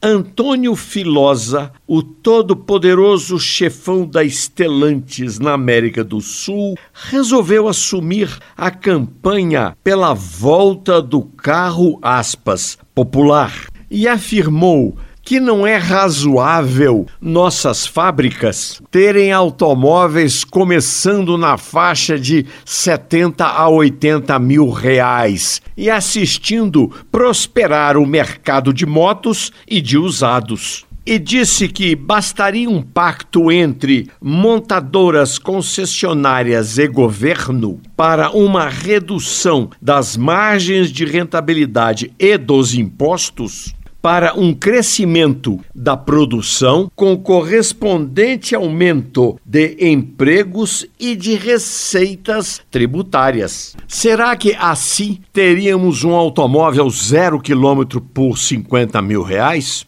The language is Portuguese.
Antônio Filosa, o todo-poderoso chefão da Estelantes na América do Sul, resolveu assumir a campanha pela volta do carro aspas, popular e afirmou que não é razoável nossas fábricas terem automóveis começando na faixa de 70 a 80 mil reais e assistindo prosperar o mercado de motos e de usados. E disse que bastaria um pacto entre montadoras concessionárias e governo para uma redução das margens de rentabilidade e dos impostos para um crescimento da produção com correspondente aumento de empregos e de receitas tributárias. Será que assim teríamos um automóvel zero quilômetro por 50 mil reais?